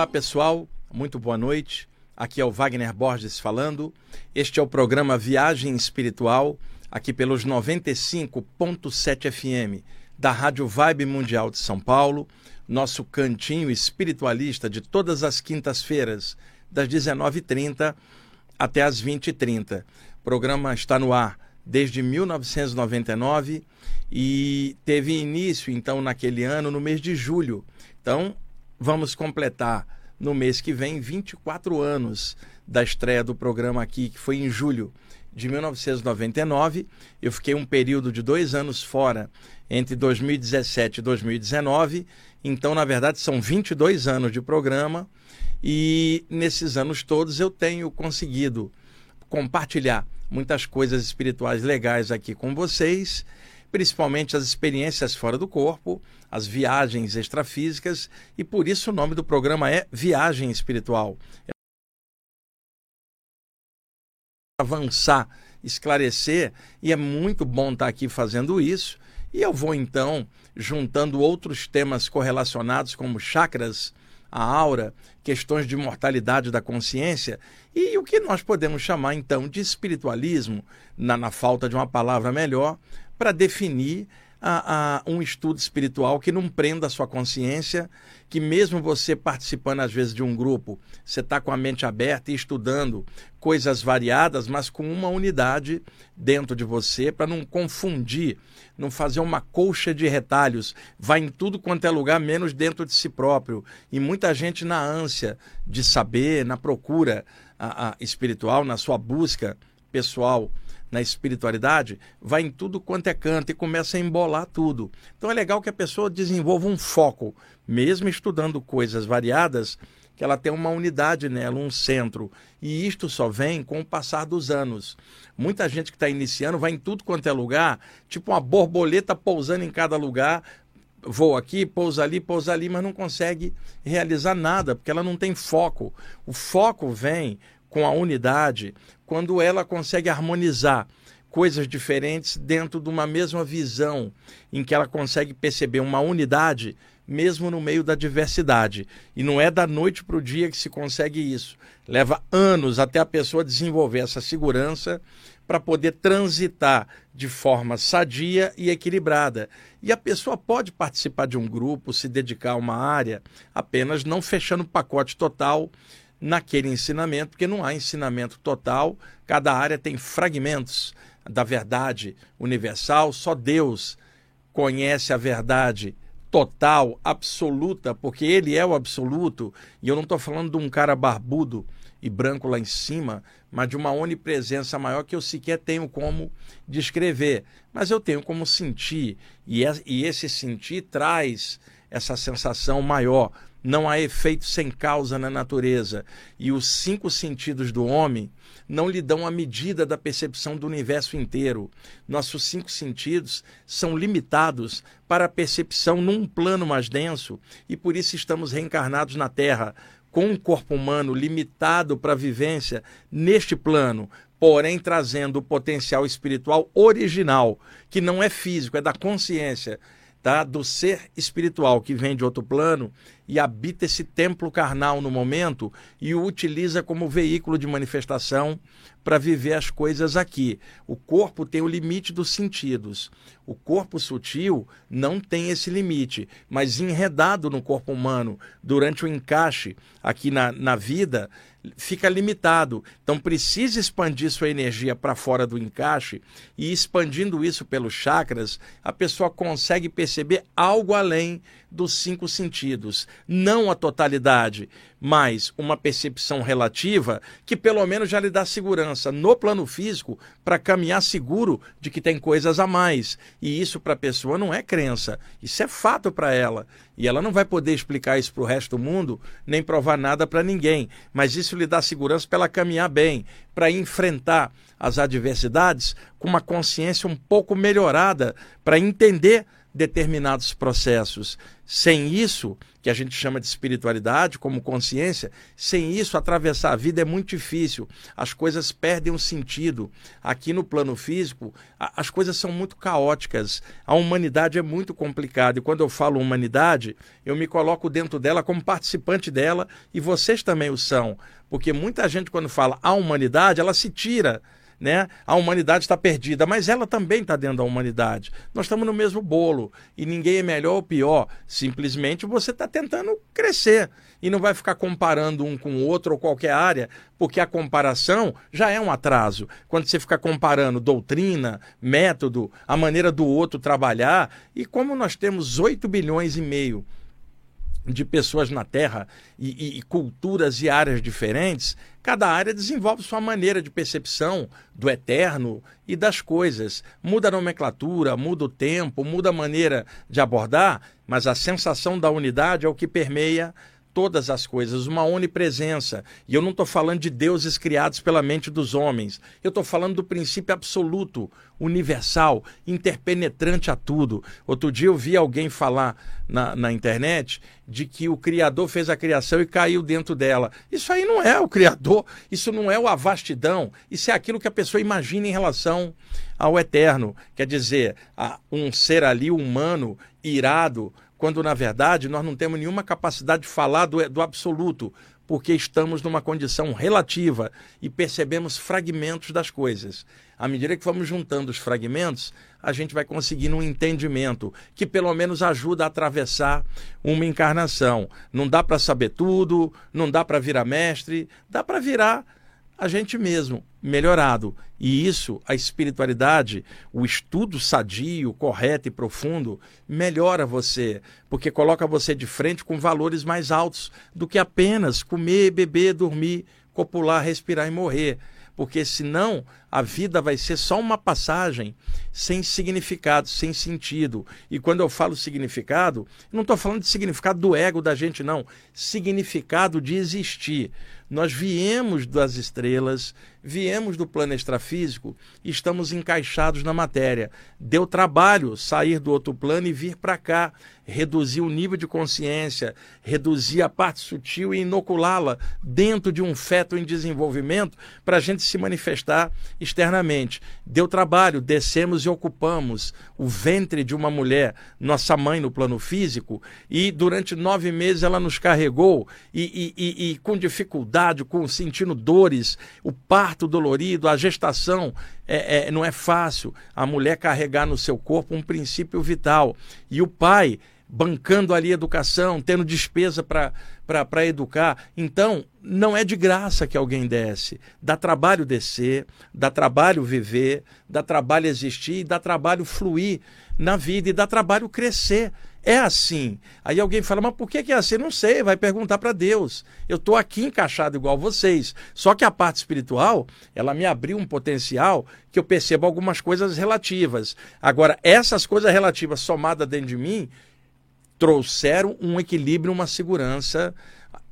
Olá pessoal, muito boa noite. Aqui é o Wagner Borges falando. Este é o programa Viagem Espiritual, aqui pelos 95.7 FM da Rádio Vibe Mundial de São Paulo, nosso cantinho espiritualista de todas as quintas-feiras, das 19h30 até as 20h30. O programa está no ar desde 1999 e teve início, então, naquele ano, no mês de julho. Então, vamos completar no mês que vem 24 anos da estreia do programa aqui, que foi em julho de 1999. Eu fiquei um período de dois anos fora, entre 2017 e 2019. Então, na verdade, são 22 anos de programa. E nesses anos todos eu tenho conseguido compartilhar muitas coisas espirituais legais aqui com vocês principalmente as experiências fora do corpo, as viagens extrafísicas, e por isso o nome do programa é Viagem Espiritual. Avançar, esclarecer, e é muito bom estar aqui fazendo isso. E eu vou então juntando outros temas correlacionados, como chakras, a aura, questões de mortalidade da consciência e o que nós podemos chamar então de espiritualismo, na, na falta de uma palavra melhor, para definir a, a, um estudo espiritual que não prenda a sua consciência, que mesmo você participando às vezes de um grupo, você está com a mente aberta e estudando coisas variadas, mas com uma unidade dentro de você, para não confundir, não fazer uma colcha de retalhos, vai em tudo quanto é lugar, menos dentro de si próprio. E muita gente na ânsia de saber, na procura a, espiritual, na sua busca pessoal na espiritualidade, vai em tudo quanto é canto e começa a embolar tudo. Então é legal que a pessoa desenvolva um foco, mesmo estudando coisas variadas, que ela tem uma unidade nela, um centro. E isto só vem com o passar dos anos. Muita gente que está iniciando vai em tudo quanto é lugar, tipo uma borboleta pousando em cada lugar, voa aqui, pousa ali, pousa ali, mas não consegue realizar nada, porque ela não tem foco. O foco vem com a unidade, quando ela consegue harmonizar coisas diferentes dentro de uma mesma visão, em que ela consegue perceber uma unidade mesmo no meio da diversidade. E não é da noite para o dia que se consegue isso. Leva anos até a pessoa desenvolver essa segurança para poder transitar de forma sadia e equilibrada. E a pessoa pode participar de um grupo, se dedicar a uma área, apenas não fechando o pacote total naquele ensinamento, porque não há ensinamento total, cada área tem fragmentos da verdade universal, só Deus conhece a verdade total, absoluta, porque ele é o absoluto, e eu não estou falando de um cara barbudo e branco lá em cima, mas de uma onipresença maior que eu sequer tenho como descrever, mas eu tenho como sentir, e, é, esse sentir traz essa sensação maior não há efeito sem causa na natureza. E os cinco sentidos do homem não lhe dão a medida da percepção do universo inteiro. Nossos cinco sentidos são limitados para a percepção num plano mais denso e por isso estamos reencarnados na Terra com um corpo humano limitado para a vivência neste plano, porém trazendo o potencial espiritual original, que não é físico, é da consciência tá? do ser espiritual que vem de outro plano e habita esse templo carnal no momento e o utiliza como veículo de manifestação para viver as coisas aqui. O corpo tem o limite dos sentidos. O corpo sutil não tem esse limite, mas enredado no corpo humano durante o encaixe aqui na, na vida, fica limitado. Então precisa expandir sua energia para fora do encaixe e expandindo isso pelos chakras, a pessoa consegue perceber algo além dos cinco sentidos, não a totalidade, mas uma percepção relativa que pelo menos já lhe dá segurança no plano físico para caminhar seguro de que tem coisas a mais. E isso para a pessoa não é crença, isso é fato para ela. E ela não vai poder explicar isso para o resto do mundo, nem provar nada para ninguém, mas isso lhe dá segurança para ela caminhar bem, para enfrentar as adversidades com uma consciência um pouco melhorada, para entender determinados processos. Sem isso, que a gente chama de espiritualidade, como consciência, sem isso, atravessar a vida é muito difícil. As coisas perdem o sentido. Aqui no plano físico, a, as coisas são muito caóticas. A humanidade é muito complicada. E quando eu falo humanidade, eu me coloco dentro dela como participante dela e vocês também o são. Porque muita gente, quando fala a humanidade, ela se tira né? A humanidade está perdida, mas ela também está dentro da humanidade. Nós estamos no mesmo bolo e ninguém é melhor ou pior. Simplesmente você está tentando crescer e não vai ficar comparando um com o outro ou qualquer área, porque a comparação já é um atraso. Quando você fica comparando doutrina, método, a maneira do outro trabalhar, e como nós temos 8 bilhões e meio de pessoas na Terra e, e, e, culturas e áreas diferentes, cada área desenvolve sua maneira de percepção do eterno e das coisas. Muda a nomenclatura, muda o tempo, muda a maneira de abordar, mas a sensação da unidade é o que permeia todas as coisas, uma onipresença. E eu não estou falando de deuses criados pela mente dos homens. Eu estou falando do princípio absoluto, universal, interpenetrante a tudo. Outro dia eu vi alguém falar na, na internet de que o Criador fez a criação e caiu dentro dela. Isso aí não é o Criador, isso não é a vastidão, isso é aquilo que a pessoa imagina em relação ao eterno. Quer dizer, um ser ali humano, irado, quando na verdade nós não temos nenhuma capacidade de falar do, do absoluto, porque estamos numa condição relativa e percebemos fragmentos das coisas. À medida que vamos juntando os fragmentos, a gente vai conseguindo um entendimento que pelo menos ajuda a atravessar uma encarnação. Não dá para saber tudo, não dá para virar mestre, dá para virar a gente mesmo melhorado. E isso, a espiritualidade, o estudo sadio, correto e profundo, melhora você, porque coloca você de frente com valores mais altos do que apenas comer, beber, dormir, copular, respirar e morrer porque senão a vida vai ser só uma passagem sem significado, sem sentido. E quando eu falo significado, não estou falando de significado do ego da gente, não. Significado de existir. Nós viemos das estrelas, viemos do plano extrafísico estamos encaixados na matéria. Deu trabalho sair do outro plano e vir para cá, reduzir o nível de consciência, reduzir a parte sutil e inoculá-la dentro de um feto em desenvolvimento para a gente se manifestar externamente. Deu trabalho, descemos e ocupamos o ventre de uma mulher, nossa mãe no plano físico, e durante nove meses ela nos carregou e, e, e, e com dificuldade, com sentindo dores, o parto dolorido, a gestação é, é, não é fácil. A mulher carregar no seu corpo um princípio vital. E o pai bancando ali educação, tendo despesa para educar. Então, não é de graça que alguém desce. Dá trabalho descer, dá trabalho viver, dá trabalho existir, dá trabalho fluir na vida e dá trabalho crescer. É assim. Aí alguém fala, mas por que, é assim? Não sei, vai perguntar para Deus. Eu estou aqui encaixado igual vocês. Só que a parte espiritual, ela me abriu um potencial que eu percebo algumas coisas relativas. Agora, essas coisas relativas somadas dentro de mim, trouxeram um equilíbrio, uma segurança.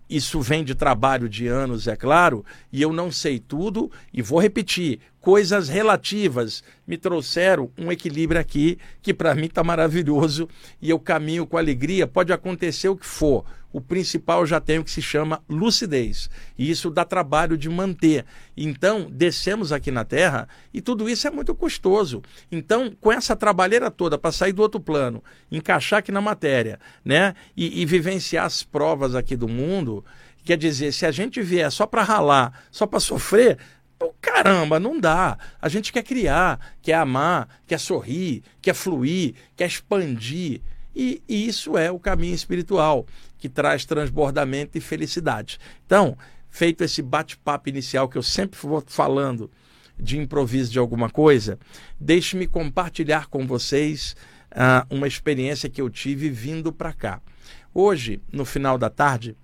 Isso vem de trabalho de anos, é claro, e eu não sei tudo, e vou repetir: coisas relativas me trouxeram um equilíbrio aqui que para mim está maravilhoso e eu caminho com alegria. Pode acontecer o que for, o principal já tenho que se chama lucidez. E isso dá trabalho de manter. Então, descemos aqui na Terra e tudo isso é muito custoso. Então, com essa trabalheira toda para sair do outro plano, encaixar aqui na matéria, né? E, e vivenciar as provas aqui do mundo, quer dizer, se a gente vier só para ralar, só para sofrer, Pô, caramba, não dá. A gente quer criar, quer amar, quer sorrir, quer fluir, quer expandir. E, e isso é o caminho espiritual que traz transbordamento e felicidade. Então, feito esse bate-papo inicial que eu sempre vou falando de improviso de alguma coisa, deixe-me compartilhar com vocês uh, uma experiência que eu tive vindo para cá. Hoje, no final da tarde,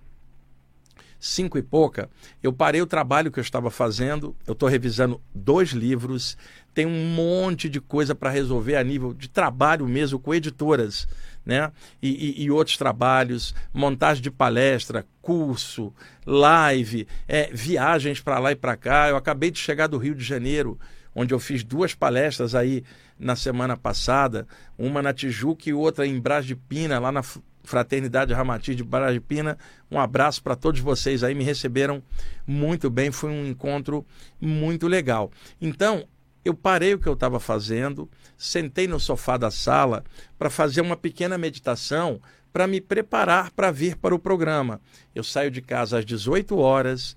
cinco e pouca, eu parei o trabalho que eu estava fazendo, eu estou revisando dois livros, tem um monte de coisa para resolver a nível de trabalho mesmo com editoras, né? E, e, e outros trabalhos, montagem de palestra, curso, live, é, viagens para lá e para cá. Eu acabei de chegar do Rio de Janeiro, onde eu fiz duas palestras aí na semana passada, uma na Tijuca e outra em Brás de Pina, lá na Fraternidade Ramati de Brás de Pina. Um abraço para todos vocês aí, me receberam muito bem, foi um encontro muito legal. Então, eu parei o que eu estava fazendo, sentei no sofá da sala para fazer uma pequena meditação para me preparar para vir para o programa. Eu saio de casa às 18 horas,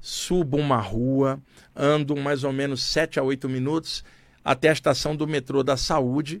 subo uma rua, ando mais ou menos 7 a 8 minutos até a estação do metrô da Saúde,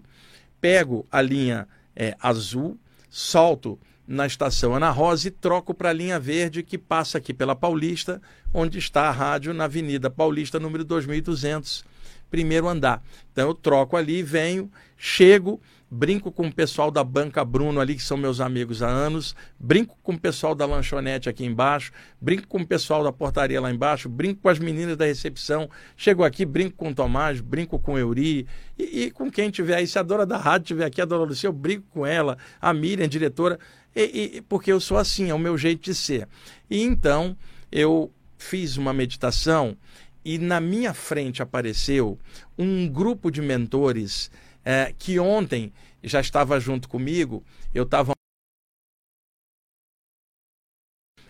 pego a linha é, azul, solto na estação Ana Rosa e troco para a linha verde que passa aqui pela Paulista, onde está a rádio na Avenida Paulista, número 2200, primeiro andar. Então eu troco ali, venho, chego brinco com o pessoal da Banca Bruno ali, que são meus amigos há anos, brinco com o pessoal da lanchonete aqui embaixo, brinco com o pessoal da portaria lá embaixo, brinco com as meninas da recepção, chego aqui, brinco com o Tomás, brinco com o Euri, e, e com quem tiver aí, se a dona da rádio tiver aqui, a dona Lucia, eu brinco com ela, a Miriam, diretora, e, e, porque eu sou assim, é o meu jeito de ser. E então, eu fiz uma meditação e na minha frente apareceu um grupo de mentores é, que ontem já estava junto comigo, eu estava.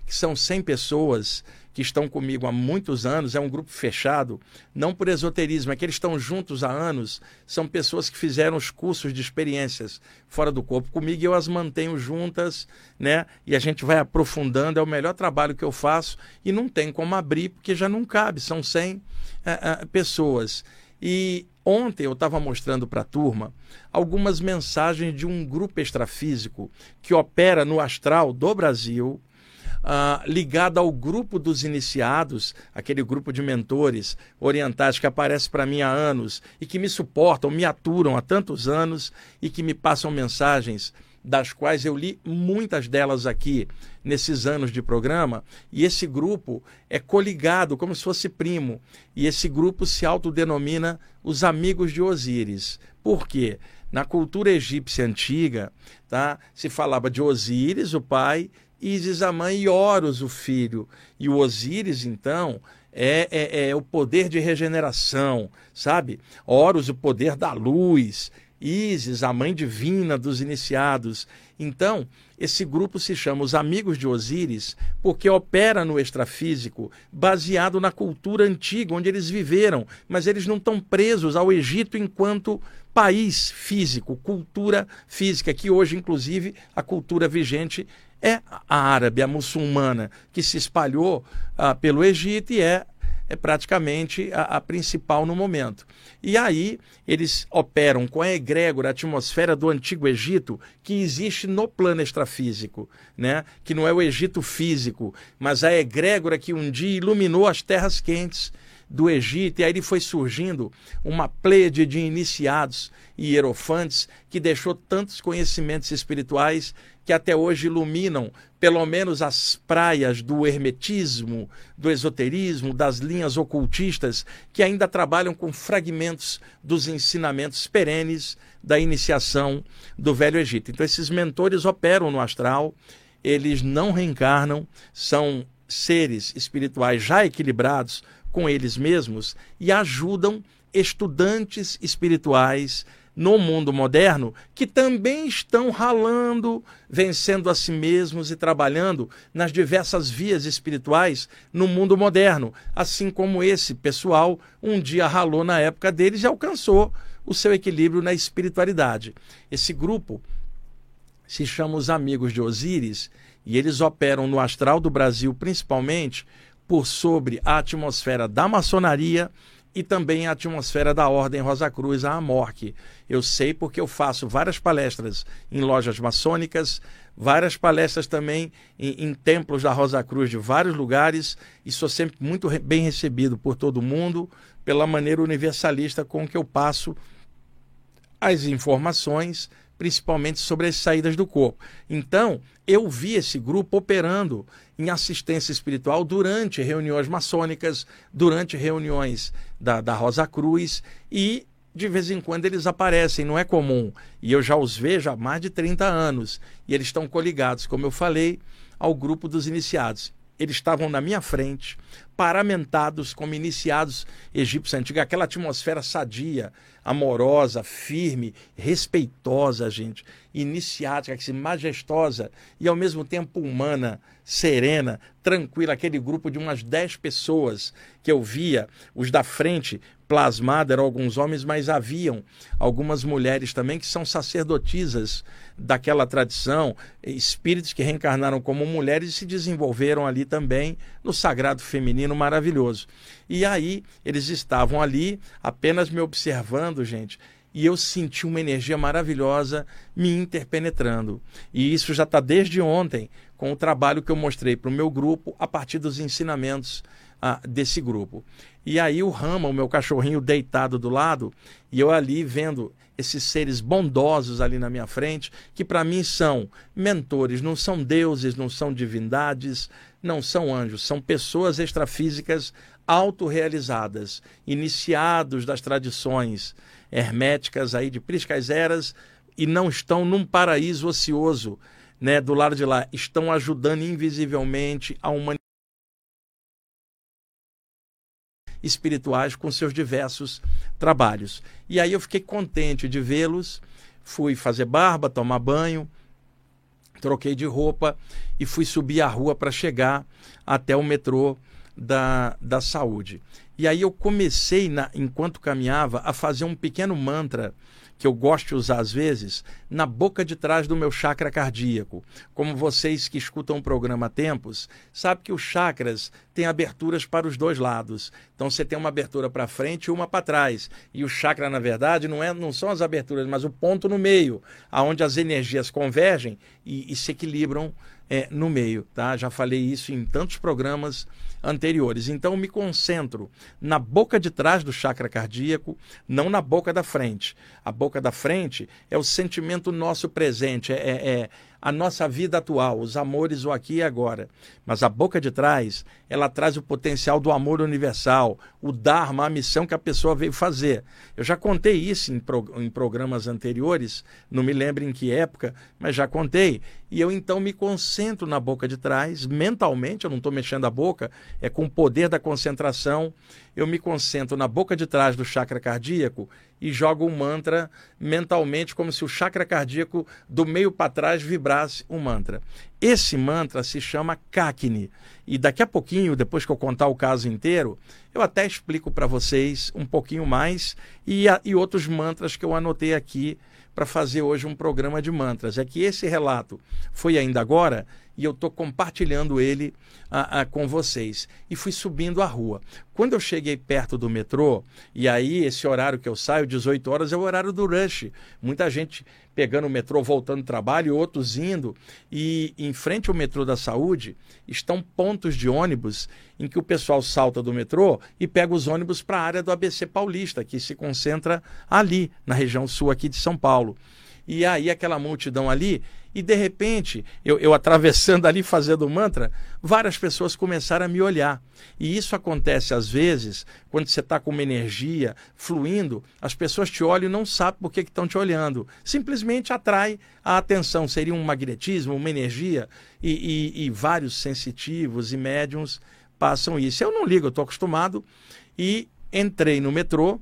que são 100 pessoas que estão comigo há muitos anos, é um grupo fechado, não por esoterismo, é que eles estão juntos há anos, são pessoas que fizeram os cursos de experiências fora do corpo comigo e eu as mantenho juntas, né? E a gente vai aprofundando, é o melhor trabalho que eu faço e não tem como abrir porque já não cabe, são 100 é, é, pessoas. E ontem eu estava mostrando para a turma algumas mensagens de um grupo extrafísico que opera no astral do Brasil, uh, ligado ao grupo dos iniciados, aquele grupo de mentores orientais que aparece para mim há anos e que me suportam, me aturam há tantos anos e que me passam mensagens das quais eu li muitas delas aqui nesses anos de programa, e esse grupo é coligado, como se fosse primo, e esse grupo se autodenomina os Amigos de Osíris. Por quê? Na cultura egípcia antiga, tá, se falava de Osíris, o pai, Isis, a mãe, e Horus, o filho. E o Osíris, então, é, é, é o poder de regeneração, sabe? Horus, o poder da luz. Isis, a mãe divina dos iniciados. Então, esse grupo se chama os Amigos de Osíris porque opera no extrafísico baseado na cultura antiga onde eles viveram, mas eles não estão presos ao Egito enquanto país físico, cultura física, que hoje, inclusive, a cultura vigente é a árabe, a muçulmana, que se espalhou ah, pelo Egito e é é praticamente a, a, principal no momento. E aí eles operam com a egrégora, a atmosfera do Antigo Egito, que existe no plano extrafísico, né? que não é o Egito físico, mas a egrégora que um dia iluminou as terras quentes do Egito, e aí foi surgindo uma pleiade de iniciados e hierofantes que deixou tantos conhecimentos espirituais que até hoje iluminam pelo menos as praias do hermetismo, do esoterismo, das linhas ocultistas, que ainda trabalham com fragmentos dos ensinamentos perenes da iniciação do Velho Egito. Então, esses mentores operam no astral, eles não reencarnam, são seres espirituais já equilibrados com eles mesmos e ajudam estudantes espirituais no mundo moderno que também estão ralando, vencendo a si mesmos e trabalhando nas diversas vias espirituais no mundo moderno, assim como esse pessoal um dia ralou na época deles e alcançou o seu equilíbrio na espiritualidade. Esse grupo se chama os Amigos de Osíris e eles operam no astral do Brasil principalmente por sobre a atmosfera da maçonaria e também a atmosfera da Ordem Rosa Cruz, a Amorque. Eu sei porque eu faço várias palestras em lojas maçônicas, várias palestras também em, em templos da Rosa Cruz de vários lugares e sou sempre muito bem recebido por todo mundo pela maneira universalista com que eu passo as informações principalmente sobre as saídas do corpo. Então, eu vi esse grupo operando em assistência espiritual durante reuniões maçônicas, durante reuniões da, da Rosa Cruz e de vez em quando eles aparecem, não é comum. E eu já os vejo há mais de 30 anos. E eles estão coligados, como eu falei, ao grupo dos iniciados. Eles estavam na minha frente, paramentados como iniciados egípcios antigos, aquela atmosfera sadia, amorosa, firme, respeitosa, gente, iniciática, majestosa e ao mesmo tempo humana, serena, tranquila, aquele grupo de umas dez pessoas que eu via, os da frente plasmado eram alguns homens, mas haviam algumas mulheres também que são sacerdotisas daquela tradição, espíritos que reencarnaram como mulheres e se desenvolveram ali também no sagrado feminino maravilhoso. E aí eles estavam ali apenas me observando, gente, e eu senti uma energia maravilhosa me interpenetrando. E isso já está desde ontem, com o trabalho que eu mostrei para o meu grupo a partir dos ensinamentos ah, desse grupo. E aí o Rama, o meu cachorrinho deitado do lado, e eu ali vendo esses seres bondosos ali na minha frente, que para mim são mentores, não são deuses, não são divindades, não são anjos, são pessoas extrafísicas autorrealizadas, iniciados das tradições herméticas aí de Priscas Eras e não estão num paraíso ocioso, né, do lado de lá, estão ajudando invisivelmente a humanidade espirituais com seus diversos trabalhos. E aí eu fiquei contente de vê-los, fui fazer barba, tomar banho, troquei de roupa e fui subir a rua para chegar até o metrô da, da saúde. E aí eu comecei, na, enquanto caminhava, a fazer um pequeno mantra que eu gosto de usar às vezes, na boca de trás do meu chakra cardíaco. Como vocês que escutam o programa há tempos, sabem que os chakras têm aberturas para os dois lados. Então você tem uma abertura para frente e uma para trás. E o chakra, na verdade, não, é, não são as aberturas, mas o ponto no meio, aonde as energias convergem e, e se equilibram é, no meio. Tá? Já falei isso em tantos programas anteriores. Então, me concentro na boca de trás do chakra cardíaco, não na boca da frente. A boca da frente é o sentimento nosso presente, é, é, é a nossa vida atual, os amores o aqui e agora. Mas a boca de trás, ela traz o potencial do amor universal, o Dharma, a missão que a pessoa veio fazer. Eu já contei isso em, pro, em programas anteriores, não me lembro em que época, mas já contei. E eu então me concentro na boca de trás, mentalmente, eu não estou mexendo a boca, é com o poder da concentração. Eu me concentro na boca de trás do chakra cardíaco e jogo um mantra mentalmente, como se o chakra cardíaco do meio para trás vibrasse um mantra. Esse mantra se chama Kakini. E daqui a pouquinho, depois que eu contar o caso inteiro, eu até explico para vocês um pouquinho mais e, a, e outros mantras que eu anotei aqui para fazer hoje um programa de mantras. É que esse relato foi ainda agora e eu estou compartilhando ele a, a, com vocês. E fui subindo a rua. Quando eu cheguei perto do metrô, e aí esse horário que eu saio, 18 horas, é o horário do rush. Muita gente pegando o metrô, voltando do trabalho, outros indo. E em frente ao metrô da saúde estão pontos de ônibus em que o pessoal salta do metrô e pega os ônibus para a área do ABC Paulista, que se concentra ali, na região sul aqui de São Paulo. E aí aquela multidão ali, e de repente, eu, eu atravessando ali fazendo mantra, várias pessoas começaram a me olhar. E isso acontece às vezes, quando você está com uma energia fluindo, as pessoas te olham e não sabem por que estão te olhando. Simplesmente atrai a atenção. Seria um magnetismo, uma energia, e, e, e vários sensitivos e médiums passam isso. Eu não ligo, eu estou acostumado. E entrei no metrô,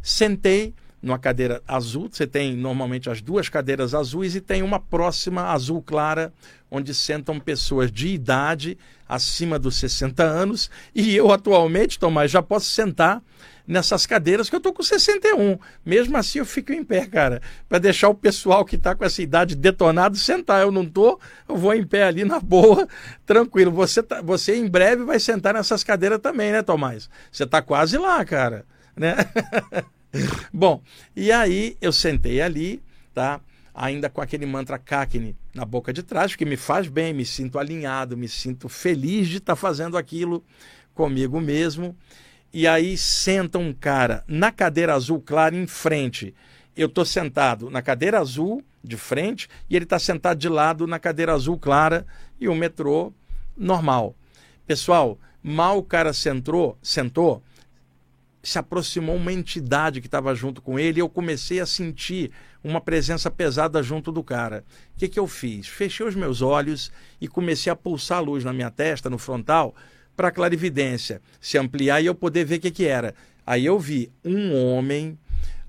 sentei numa cadeira azul, você tem normalmente as duas cadeiras azuis e tem uma próxima azul clara, onde sentam pessoas de idade acima dos 60 anos. E eu atualmente, Tomás, já posso sentar nessas cadeiras que eu tô com 61. Mesmo assim eu fico em pé, cara, para deixar o pessoal que está com essa idade detonado sentar. Eu não tô, eu vou em pé ali na boa, tranquilo. Você tá, você em breve vai sentar nessas cadeiras também, né, Tomás? Você está quase lá, cara, né? Bom, e aí eu sentei ali, tá? Ainda com aquele mantra Kakini na boca de trás, que me faz bem, me sinto alinhado, me sinto feliz de estar tá fazendo aquilo comigo mesmo. E aí senta um cara na cadeira azul clara em frente. Eu estou sentado na cadeira azul de frente e ele está sentado de lado na cadeira azul clara e o metrô normal. Pessoal, mal o cara sentou, sentou se aproximou uma entidade que estava junto com ele e eu comecei a sentir uma presença pesada junto do cara. O que, que eu fiz? Fechei os meus olhos e comecei a pulsar a luz na minha testa, no frontal, para a clarividência se ampliar e eu poder ver o que, que era. Aí eu vi um homem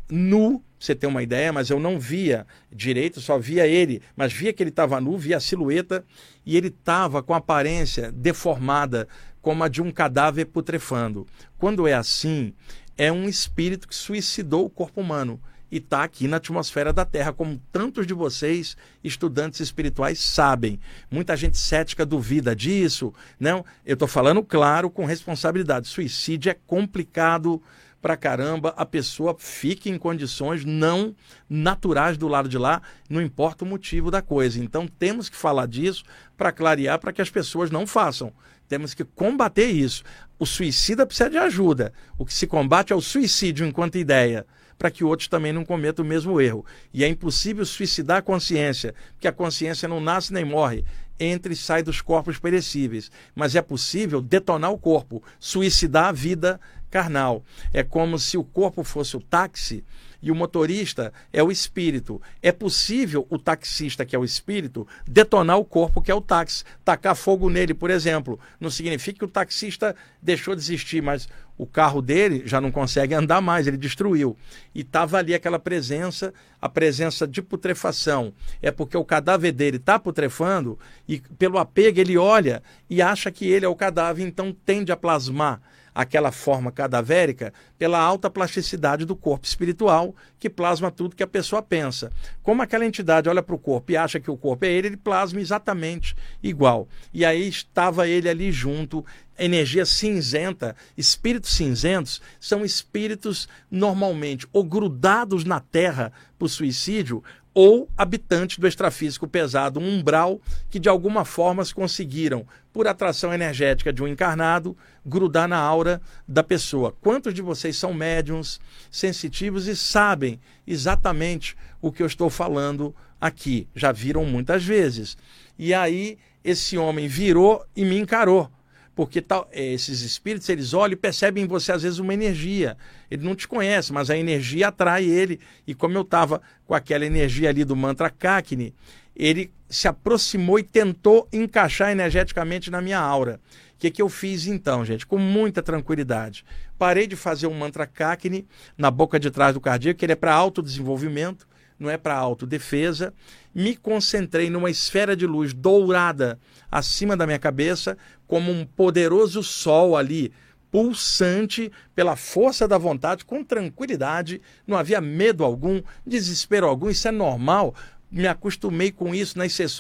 nu, você ter uma ideia, mas eu não via direito, só via ele, mas via que ele estava nu, via a silhueta e ele estava com aparência deformada, como a de um cadáver putrefando. Quando é assim, é um espírito que suicidou o corpo humano e está aqui na atmosfera da Terra, como tantos de vocês, estudantes espirituais, sabem. Muita gente cética duvida disso. Não, eu estou falando claro, com responsabilidade. Suicídio é complicado pra caramba, a pessoa fica em condições não naturais do lado de lá, não importa o motivo da coisa. Então temos que falar disso para clarear, para que as pessoas não façam. Temos que combater isso. O suicida precisa de ajuda. O que se combate é o suicídio enquanto ideia para que outros também não cometam o mesmo erro. E é impossível suicidar a consciência, porque a consciência não nasce nem morre, entra e sai dos corpos perecíveis. Mas é possível detonar o corpo, suicidar a vida carnal. É como se o corpo fosse o táxi e o motorista é o espírito. É possível o taxista, que é o espírito, detonar o corpo, que é o táxi, tacar fogo nele, por exemplo. Não significa que o taxista deixou de existir, mas o carro dele já não consegue andar mais, ele destruiu. E estava ali aquela presença, a presença de putrefação. É porque o cadáver dele está putrefando e pelo apego ele olha e acha que ele é o cadáver, então tende a plasmar aquela forma cadavérica pela alta plasticidade do corpo espiritual que plasma tudo que a pessoa pensa. Como aquela entidade olha para o corpo e acha que o corpo é ele, ele plasma exatamente igual. E aí estava ele ali junto, energia cinzenta, espíritos cinzentos são espíritos normalmente ou grudados na terra por suicídio ou habitantes do extrafísico pesado, um umbral que de alguma forma conseguiram, por atração energética de um encarnado, grudar na aura da pessoa. Quantos de vocês são médiums, sensitivos e sabem exatamente o que eu estou falando aqui? Já viram muitas vezes. E aí esse homem virou e me encarou porque tal, é, esses espíritos eles olham e percebem em você às vezes uma energia. Ele não te conhece, mas a energia atrai ele. E como eu estava com aquela energia ali do mantra Kakni, ele se aproximou e tentou encaixar energeticamente na minha aura. O que, que eu fiz então, gente? Com muita tranquilidade. Parei de fazer um mantra Kakni na boca de trás do cardíaco, que ele é para autodesenvolvimento, não é para autodefesa. Me concentrei numa esfera de luz dourada acima da minha cabeça, como um poderoso sol ali, pulsante pela força da vontade, com tranquilidade, não havia medo algum, desespero algum, isso é normal. Me acostumei com isso nas sessões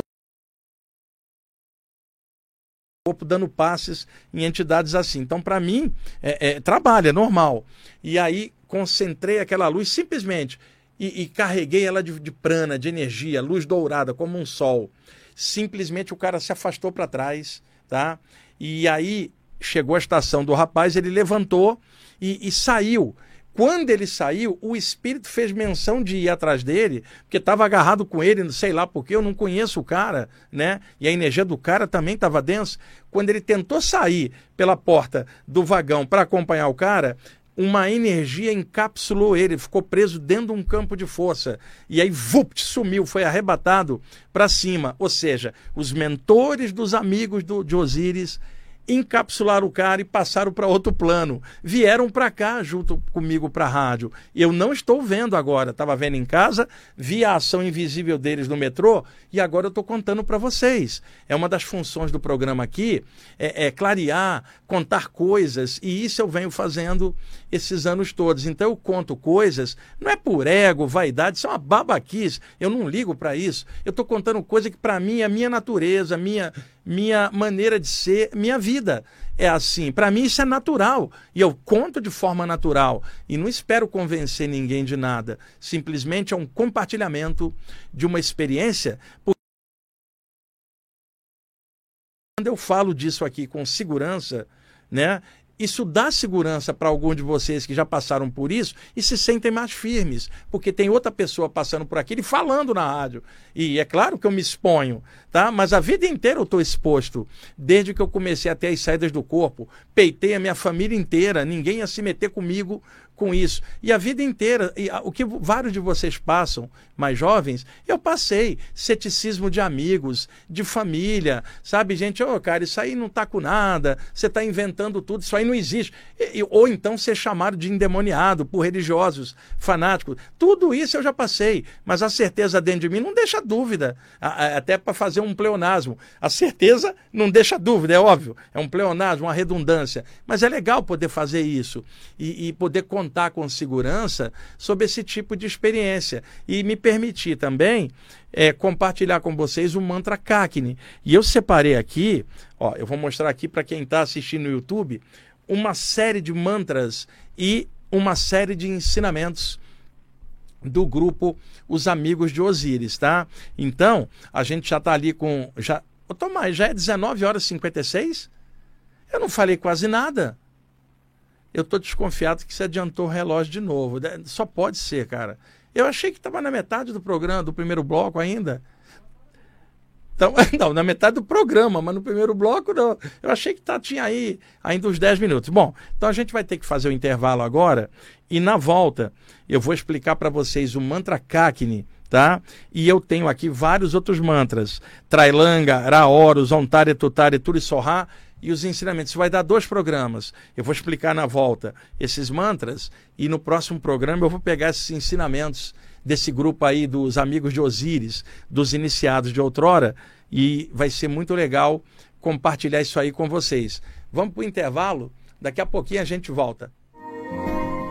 dando passes em entidades assim. Então, para mim, é, é, trabalho, é normal. E aí, concentrei aquela luz simplesmente e, e carreguei ela de, de prana, de energia, luz dourada, como um sol. Simplesmente o cara se afastou para trás, tá? E aí chegou a estação do rapaz, ele levantou e, e saiu. Quando ele saiu, o espírito fez menção de ir atrás dele, porque estava agarrado com ele, não sei lá porque, eu não conheço o cara, né? E a energia do cara também estava densa. Quando ele tentou sair pela porta do vagão para acompanhar o cara, uma energia encapsulou ele, ficou preso dentro de um campo de força. E aí, vupt, sumiu, foi arrebatado para cima. Ou seja, os mentores dos amigos do, de Osíris encapsularam o cara e passaram para outro plano. Vieram para cá junto comigo para a rádio. Eu não estou vendo agora, estava vendo em casa, vi a ação invisível deles no metrô e agora eu estou contando para vocês. É uma das funções do programa aqui, é, é, clarear, contar coisas e isso eu venho fazendo esses anos todos. Então eu conto coisas, não é por ego, vaidade, isso é uma babaquice. Eu não ligo para isso. Eu estou contando coisa que para mim é minha natureza, minha minha maneira de ser, minha vida é assim. Para mim isso é natural e eu conto de forma natural e não espero convencer ninguém de nada. Simplesmente é um compartilhamento de uma experiência. Quando eu falo disso aqui com segurança, né, isso dá segurança para alguns de vocês que já passaram por isso e se sentem mais firmes, porque tem outra pessoa passando por aquilo e falando na rádio. E é claro que eu me exponho, tá? Mas a vida inteira eu estou exposto, desde que eu comecei a ter as saídas do corpo, peitei a minha família inteira, ninguém ia se meter comigo com isso. E a vida inteira, o que vários de vocês passam, mais jovens, eu passei. Ceticismo de amigos, de família, sabe, gente? Ô, oh, cara, isso aí não tá com nada, você está inventando tudo, isso aí não existe. E, ou então ser chamado de endemoniado por religiosos, fanáticos. Tudo isso eu já passei, mas a certeza dentro de mim não deixa dúvida, até para fazer um pleonasmo. A certeza não deixa dúvida, é óbvio. É um pleonasmo, uma redundância. Mas é legal poder fazer isso e, e poder contar contar com segurança sobre esse tipo de experiência e me permitir também é, compartilhar com vocês o mantra Kakni. E eu separei aqui, ó, eu vou mostrar aqui para quem está assistindo no YouTube, uma série de mantras e uma série de ensinamentos do grupo Os Amigos de Osíris, tá? Então, a gente já está ali com. Já, Ô, Tomás, já é 19 horas e 56? Eu não falei quase nada eu estou desconfiado que você adiantou o relógio de novo. Só pode ser, cara. Eu achei que estava na metade do programa, do primeiro bloco ainda. Então, não, na metade do programa, mas no primeiro bloco não. Eu achei que tá, tinha aí ainda uns 10 minutos. Bom, então a gente vai ter que fazer o intervalo agora e na volta eu vou explicar para vocês o mantra Kakni, tá? E eu tenho aqui vários outros mantras. Trailanga, Raoros, Ontare, Tutare, Turisorra e os ensinamentos. Isso vai dar dois programas. Eu vou explicar na volta esses mantras e no próximo programa eu vou pegar esses ensinamentos desse grupo aí dos amigos de Osíris, dos iniciados de outrora, e vai ser muito legal compartilhar isso aí com vocês. Vamos para o intervalo, daqui a pouquinho a gente volta.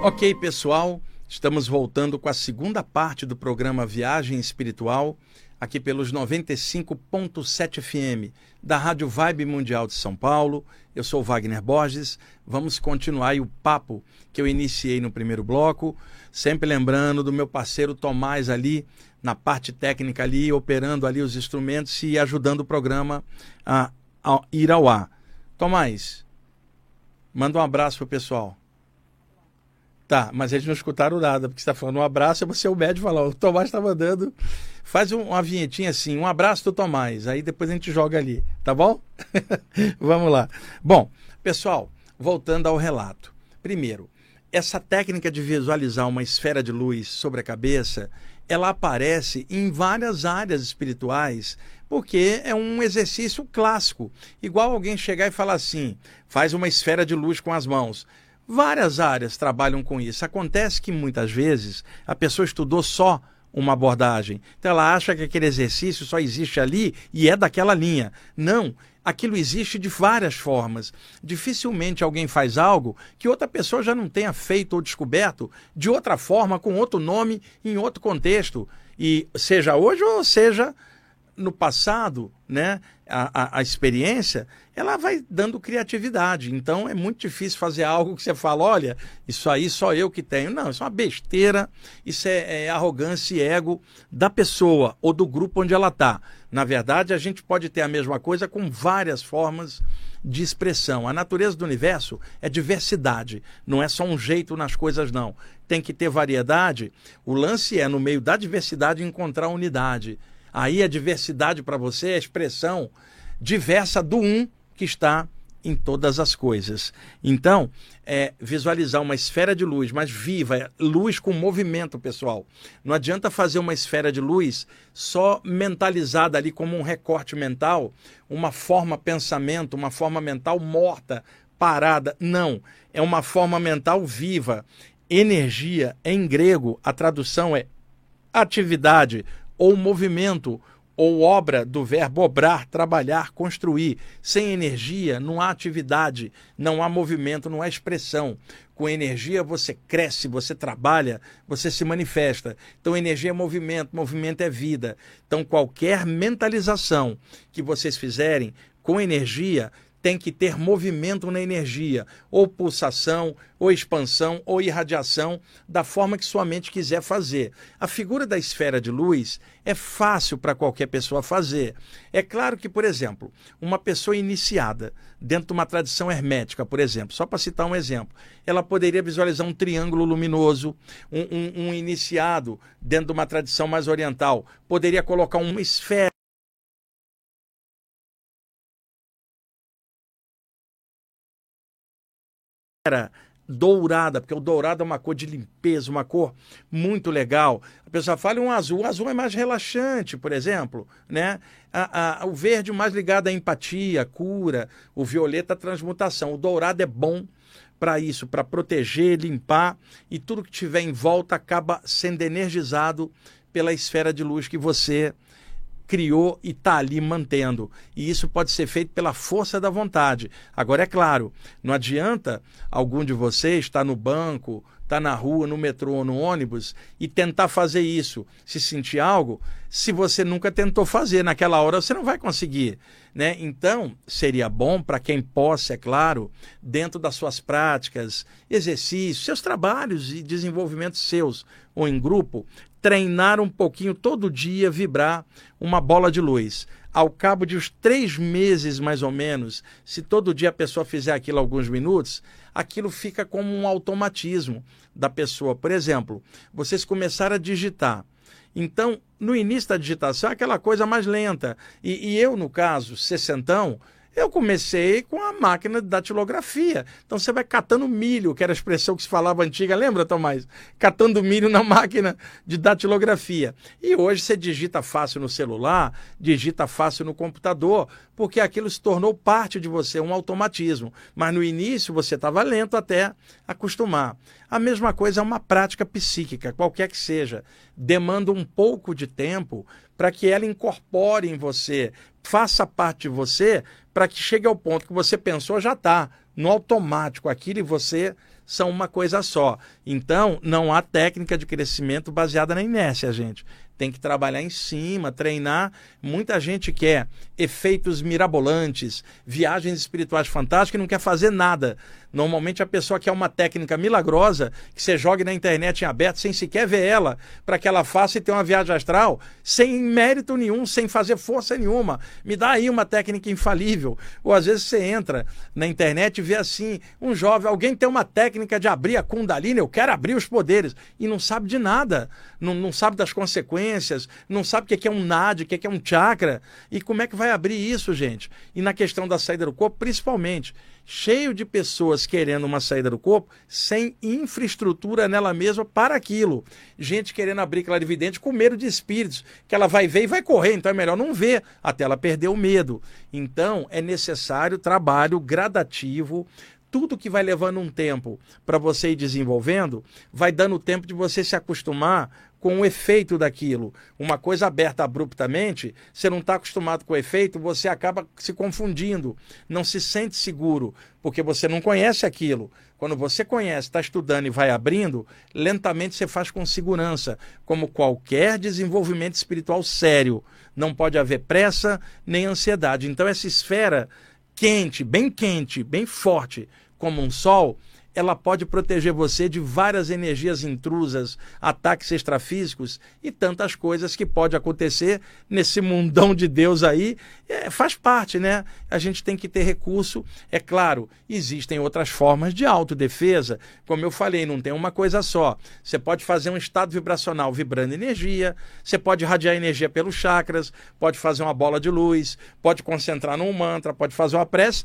Ok, pessoal, estamos voltando com a segunda parte do programa Viagem Espiritual aqui pelos 95.7 FM da Rádio Vibe Mundial de São Paulo. Eu sou Wagner Borges. Vamos continuar o papo que eu iniciei no primeiro bloco, sempre lembrando do meu parceiro Tomás ali na parte técnica ali, operando ali os instrumentos e ajudando o programa a, a ir ao ar. Tomás, manda um abraço pro pessoal. Tá, mas eles não escutaram nada, porque você está falando um abraço, você é o médico falar, o Tomás está mandando Faz uma vinhetinha assim, um abraço do Tomás, aí depois a gente joga ali, tá bom? Vamos lá. Bom, pessoal, voltando ao relato. Primeiro, essa técnica de visualizar uma esfera de luz sobre a cabeça, ela aparece em várias áreas espirituais, porque é um exercício clássico. Igual alguém chegar e falar assim: faz uma esfera de luz com as mãos. Várias áreas trabalham com isso. Acontece que muitas vezes a pessoa estudou só uma abordagem. Então ela acha que aquele exercício só existe ali e é daquela linha. Não, aquilo existe de várias formas. Dificilmente alguém faz algo que outra pessoa já não tenha feito ou descoberto de outra forma, com outro nome, em outro contexto. E seja hoje ou seja no passado, né? A, a, a, experiência, ela vai dando criatividade. Então é muito difícil fazer algo que você fala, olha, isso aí só eu que tenho. Não, isso é uma besteira, isso é, é arrogância e ego da pessoa ou do grupo onde ela está. Na verdade, a gente pode ter a mesma coisa com várias formas de expressão. A natureza do universo é diversidade, não é só um jeito nas coisas, não. Tem que ter variedade. O lance é, no meio da diversidade, encontrar unidade. Aí a diversidade para você é a expressão diversa do um que está em todas as coisas. Então, é visualizar uma esfera de luz, mas viva, luz com movimento, pessoal. Não adianta fazer uma esfera de luz só mentalizada ali como um recorte mental, uma forma pensamento, uma forma mental morta, parada. Não, é uma forma mental viva. Energia, em grego, a tradução é atividade, ou movimento, ou obra do verbo obrar, trabalhar, construir. Sem energia não há atividade, não há movimento, não há expressão. Com energia você cresce, você trabalha, você se manifesta. Então energia é movimento, movimento é vida. Então qualquer mentalização que vocês fizerem com energia tem que ter movimento na energia, ou pulsação, ou expansão, ou irradiação, da forma que sua mente quiser fazer. A figura da esfera de luz é fácil para qualquer pessoa fazer. É claro que, por exemplo, uma pessoa iniciada dentro de uma tradição hermética, por exemplo, só para citar um exemplo, ela poderia visualizar um triângulo luminoso, um, um, um iniciado dentro de uma tradição mais oriental, poderia colocar uma esfera era dourada, porque o dourado é uma cor de limpeza, uma cor muito legal. A pessoa fala um azul, o azul é mais relaxante, por exemplo, né? A, a, o verde mais ligado à empatia, cura, o violeta à transmutação. O dourado é bom para isso, para proteger, limpar e tudo que tiver em volta acaba sendo energizado pela esfera de luz que você criou e está ali mantendo. E isso pode ser feito pela força da vontade. Agora, é claro, não adianta algum de vocês estar no banco, estar na rua, no metrô no ônibus e tentar fazer isso, se sentir algo, se você nunca tentou fazer. Naquela hora você não vai conseguir. Né? Então, seria bom para quem possa, é claro, dentro das suas práticas, exercícios, seus trabalhos e desenvolvimentos seus ou em grupo, treinar um pouquinho todo dia, vibrar uma bola de luz. Ao cabo de uns três meses, mais ou menos, se todo dia a pessoa fizer aquilo alguns minutos, aquilo fica como um automatismo da pessoa. Por exemplo, vocês começaram a digitar. Então, no início da digitação, é aquela coisa mais lenta. E, e eu, no caso, sessentão, eu comecei com a máquina de datilografia. Então você vai catando milho, que era a expressão que se falava antiga, lembra, Tomás? Catando milho na máquina de datilografia. E hoje você digita fácil no celular, digita fácil no computador, porque aquilo se tornou parte de você, um automatismo. Mas no início você estava lento até acostumar. A mesma coisa é uma prática psíquica, qualquer que seja. Demanda um pouco de tempo para que ela incorpore em você, faça parte de você, para que chegue ao ponto que você pensou já está no automático. Aquilo e você são uma coisa só. Então, não há técnica de crescimento baseada na inércia, gente tem que trabalhar em cima, treinar. Muita gente quer efeitos mirabolantes, viagens espirituais fantásticas e não quer fazer nada. Normalmente a pessoa quer uma técnica milagrosa que você jogue na internet em aberto sem sequer ver ela, para que ela faça e tenha uma viagem astral sem mérito nenhum, sem fazer força nenhuma. Me dá aí uma técnica infalível. Ou às vezes você entra na internet e vê assim, um jovem, alguém tem uma técnica de abrir a Kundalini, eu quero abrir os poderes, e não sabe de nada, não, não sabe das consequências, não sabe o que é um NAD, o que é um chakra, e como é que vai abrir isso, gente? E na questão da saída do corpo, principalmente cheio de pessoas querendo uma saída do corpo sem infraestrutura nela mesma para aquilo. Gente querendo abrir clarividente com medo de espíritos, que ela vai ver e vai correr, então é melhor não ver até ela perder o medo. Então é necessário trabalho gradativo, tudo que vai levando um tempo para você ir desenvolvendo, vai dando tempo de você se acostumar com o efeito daquilo. Uma coisa aberta abruptamente, você não está acostumado com o efeito, você acaba se confundindo, não se sente seguro, porque você não conhece aquilo. Quando você conhece, está estudando e vai abrindo, lentamente você faz com segurança, como qualquer desenvolvimento espiritual sério. Não pode haver pressa nem ansiedade. Então, essa esfera quente, bem quente, bem forte, como um sol, ela pode proteger você de várias energias intrusas, ataques extrafísicos e tantas coisas que pode acontecer nesse mundão de Deus aí. É, faz parte, né? A gente tem que ter recurso. É claro, existem outras formas de autodefesa. Como eu falei, não tem uma coisa só. Você pode fazer um estado vibracional vibrando energia, você pode irradiar energia pelos chakras, pode fazer uma bola de luz, pode concentrar num mantra, pode fazer uma prece.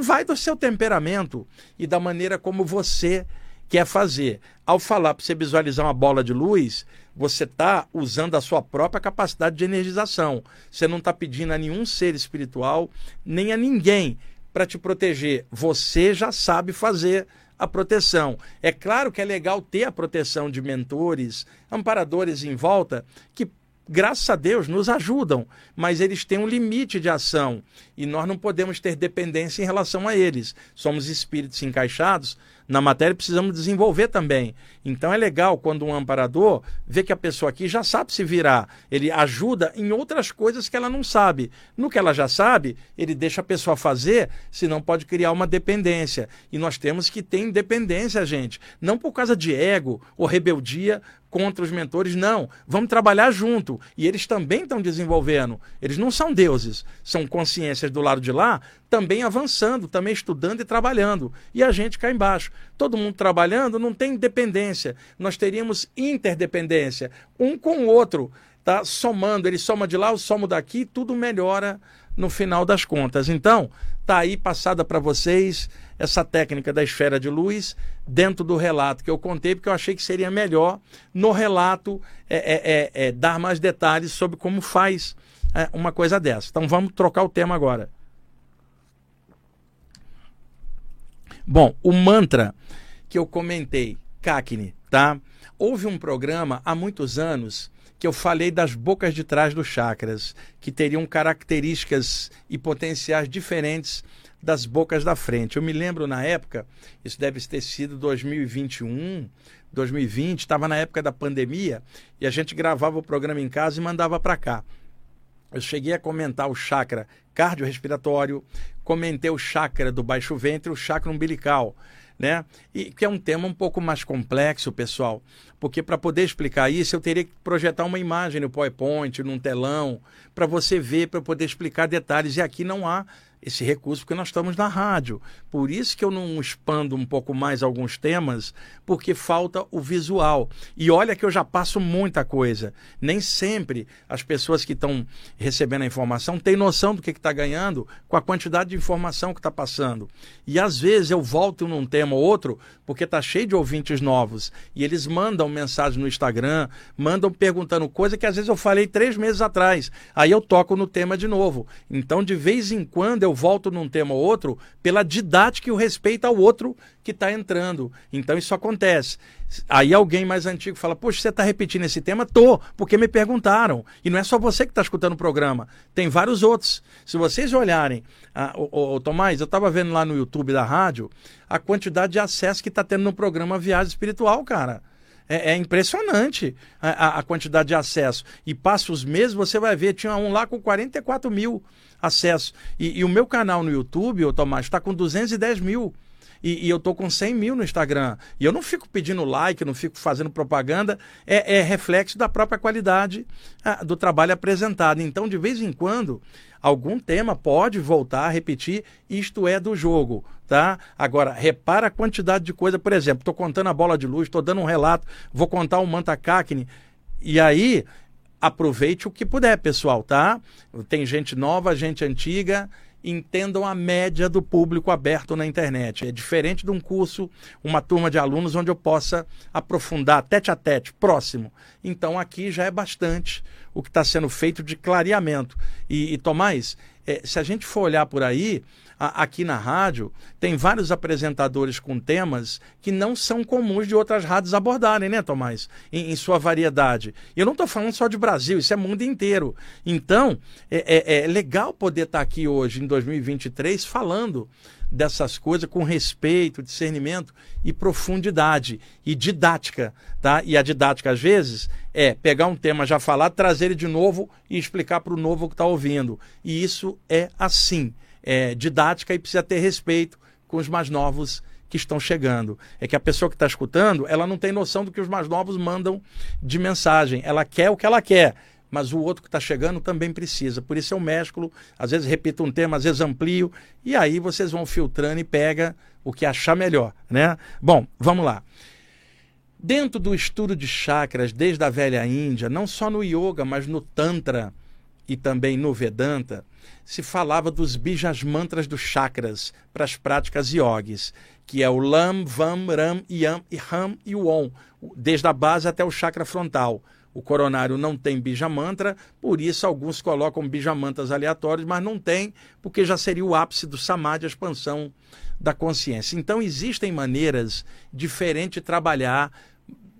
Vai do seu temperamento e da maneira como você quer fazer. Ao falar para você visualizar uma bola de luz, você está usando a sua própria capacidade de energização. Você não está pedindo a nenhum ser espiritual, nem a ninguém para te proteger. Você já sabe fazer a proteção. É claro que é legal ter a proteção de mentores, amparadores em volta que graças a Deus, nos ajudam, mas eles têm um limite de ação e nós não podemos ter dependência em relação a eles. Somos espíritos encaixados na matéria precisamos desenvolver também. Então é legal quando um amparador vê que a pessoa aqui já sabe se virar. Ele ajuda em outras coisas que ela não sabe. No que ela já sabe, ele deixa a pessoa fazer, senão pode criar uma dependência. E nós temos que ter independência, gente. Não por causa de ego ou rebeldia contra os mentores, não. Vamos trabalhar junto. E eles também estão desenvolvendo. Eles não são deuses, são consciências do lado de lá, também avançando, também estudando e trabalhando. E a gente cá embaixo. Todo mundo trabalhando não tem dependência. Nós teríamos interdependência, um com o outro. Tá somando, ele soma de lá, eu somo daqui, tudo melhora no final das contas. Então, tá aí passada para vocês essa técnica da esfera de luz dentro do relato que eu contei, porque eu achei que seria melhor no relato é, é, é, é dar mais detalhes sobre como faz é, uma coisa dessa. Então vamos trocar o tema agora. Bom, o mantra que eu comentei, Kakni, tá? Houve um programa há muitos anos que eu falei das bocas de trás dos chakras, que teriam características e potenciais diferentes das bocas da frente. Eu me lembro na época, isso deve ter sido 2021, 2020, estava na época da pandemia, e a gente gravava o programa em casa e mandava para cá. Eu cheguei a comentar o chakra cardiorrespiratório, comentei o chakra do baixo ventre, o chakra umbilical né? E que é um tema um pouco mais complexo, pessoal, porque para poder explicar isso eu teria que projetar uma imagem no PowerPoint, num telão, para você ver, para poder explicar detalhes. E aqui não há esse recurso porque nós estamos na rádio. Por isso que eu não expando um pouco mais alguns temas, porque falta o visual. E olha que eu já passo muita coisa. Nem sempre as pessoas que estão recebendo a informação têm noção do que está ganhando com a quantidade de informação que está passando. E às vezes eu volto num tema ou outro, porque está cheio de ouvintes novos. E eles mandam mensagem no Instagram, mandam perguntando coisa que às vezes eu falei três meses atrás. Aí eu toco no tema de novo. Então, de vez em quando, eu volto num tema ou outro pela didática e o respeito ao outro que está entrando. Então isso acontece. Aí alguém mais antigo fala: Poxa, você está repetindo esse tema? Tô, porque me perguntaram. E não é só você que está escutando o programa, tem vários outros. Se vocês olharem, ah, Tomás, eu estava vendo lá no YouTube da rádio a quantidade de acesso que está tendo no programa Viagem Espiritual, cara. É, é, impressionante a, quantidade de acesso. E passa os meses, você vai ver, tinha um lá com 44 mil acessos. E, e o meu canal no YouTube, ô Tomás, está com 210 mil. E, e, eu tô com 100 mil no Instagram. E eu não fico pedindo like, não fico fazendo propaganda. É, é reflexo da própria qualidade ah, do trabalho apresentado. Então, de vez em quando, algum tema pode voltar a repetir. Isto é do jogo, tá? Agora, repara a quantidade de coisa. Por exemplo, estou contando a bola de luz, estou dando um relato, vou contar o Manta Cacne. E aí, aproveite o que puder, pessoal, tá? Tem gente nova, gente antiga. Entendam a média do público aberto na internet. É diferente de um curso, uma turma de alunos onde eu possa aprofundar tete a tete, próximo. Então aqui já é bastante o que está sendo feito de clareamento. E, e Tomás, é, se a gente for olhar por aí, a, aqui na rádio, tem vários apresentadores com temas que não são comuns de outras rádios abordarem, né, Tomás? Em, em sua variedade. E eu não estou falando só de Brasil, isso é mundo inteiro. Então, é, é, é legal poder estar tá aqui hoje, em 2023, falando dessas coisas com respeito, discernimento e profundidade e didática, tá? E a didática às vezes é pegar um tema já falado, trazer ele de novo e explicar para o novo que está ouvindo. E isso é assim é, didática e precisa ter respeito com os mais novos que estão chegando. É que a pessoa que está escutando, ela não tem noção do que os mais novos mandam de mensagem. Ela quer o que ela quer, mas o outro que está chegando também precisa. Por isso eu mesclo, às vezes repito um tema, às vezes amplio, e aí vocês vão filtrando e pega o que achar melhor, né? Bom, vamos lá. Dentro do estudo de chakras, desde a velha Índia, não só no yoga, mas no tantra e também no Vedanta, se falava dos bijas mantras dos chakras para as práticas yogis, que é o Lam, Vam, Ram, Yam, Ham e o Om, desde a base até o chakra frontal. O coronário não tem bija mantra, por isso alguns colocam bija mantras aleatórios, mas não tem, porque já seria o ápice do samadhi, a expansão da consciência. Então existem maneiras diferentes de trabalhar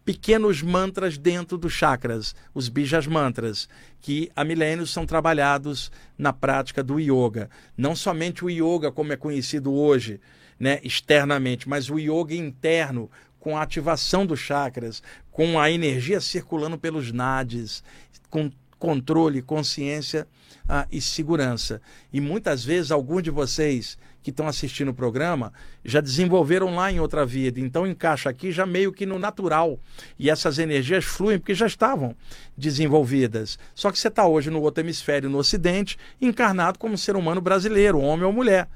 pequenos mantras dentro dos chakras, os bijas mantras, que há milênios são trabalhados na prática do yoga. Não somente o yoga como é conhecido hoje, né, externamente, mas o yoga interno, com a ativação dos chakras, com a energia circulando pelos nadis, com controle, consciência ah, e segurança. E muitas vezes alguns de vocês que estão assistindo o programa já desenvolveram lá em outra vida. Então encaixa aqui já meio que no natural. E essas energias fluem porque já estavam desenvolvidas. Só que você está hoje no outro hemisfério, no Ocidente, encarnado como ser humano brasileiro, homem ou mulher.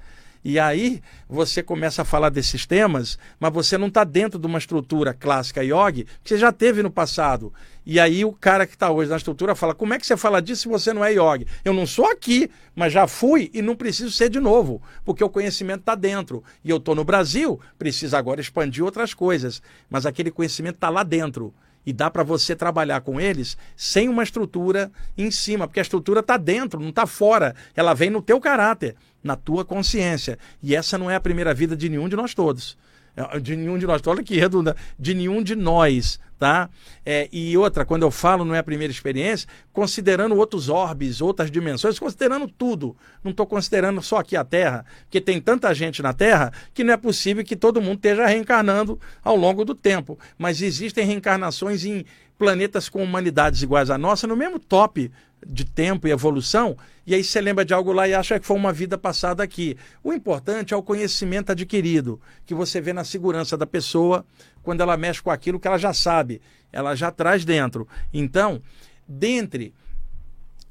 E aí você começa a falar desses temas, mas você não está dentro de uma estrutura clássica yogi que você já teve no passado. E aí o cara que está hoje na estrutura fala: como é que você fala disso se você não é yogi? Eu não sou aqui, mas já fui e não preciso ser de novo, porque o conhecimento está dentro. E eu estou no Brasil, preciso agora expandir outras coisas, mas aquele conhecimento está lá dentro. E dá para você trabalhar com eles sem uma estrutura em cima, porque a estrutura está dentro, não está fora. Ela vem no teu caráter na tua consciência. E essa não é a primeira vida de nenhum de nós todos. É, de nenhum de nós, olha que redunda, de nenhum de nós, tá? É, e outra, quando eu falo não é a primeira experiência, considerando outros orbes, outras dimensões, considerando tudo. Não estou considerando só aqui a Terra, porque tem tanta gente na Terra que não é possível que todo mundo esteja reencarnando ao longo do tempo. Mas existem reencarnações em planetas com humanidades iguais à nossa, no mesmo top de tempo e evolução, e aí você lembra de algo lá e acha que foi uma vida passada aqui. O importante é o conhecimento adquirido, que você vê na segurança da pessoa quando ela mexe com aquilo que ela já sabe, ela já traz dentro. Então, dentre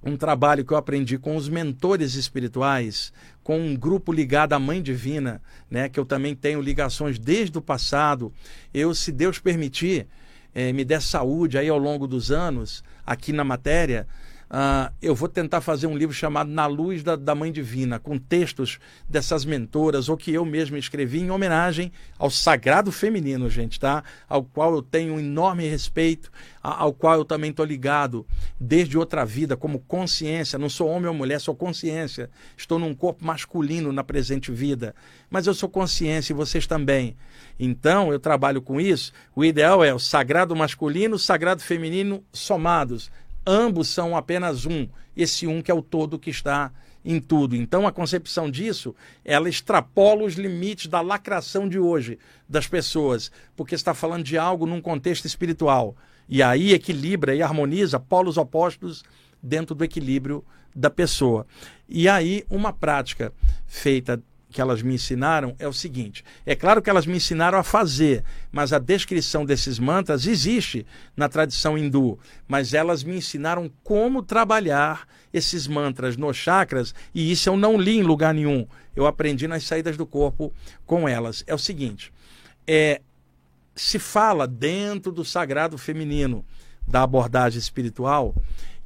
um trabalho que eu aprendi com os mentores espirituais, com um grupo ligado à Mãe Divina, né, que eu também tenho ligações desde o passado. Eu, se Deus permitir, eh, me der saúde aí ao longo dos anos, aqui na matéria, Uh, eu vou tentar fazer um livro chamado Na Luz da, da, Mãe Divina, com textos dessas mentoras, ou que eu mesmo escrevi em homenagem ao sagrado feminino, gente, tá? Ao qual eu tenho um enorme respeito, a, ao qual eu também estou ligado desde outra vida, como consciência. Não sou homem ou mulher, sou consciência. Estou num corpo masculino na presente vida, mas eu sou consciência e vocês também. Então, eu trabalho com isso. O ideal é o sagrado masculino, o sagrado feminino somados ambos são apenas um, esse um que é o todo que está em tudo. Então a concepção disso, ela extrapola os limites da lacração de hoje das pessoas, porque está falando de algo num contexto espiritual. E aí equilibra e harmoniza polos opostos dentro do equilíbrio da pessoa. E aí uma prática feita que elas me ensinaram é o seguinte: é claro que elas me ensinaram a fazer, mas a descrição desses mantras existe na tradição hindu, mas elas me ensinaram como trabalhar esses mantras nos chakras, e isso eu não li em lugar nenhum. Eu aprendi nas saídas do corpo com elas. É o seguinte: é, se fala dentro do sagrado feminino da abordagem espiritual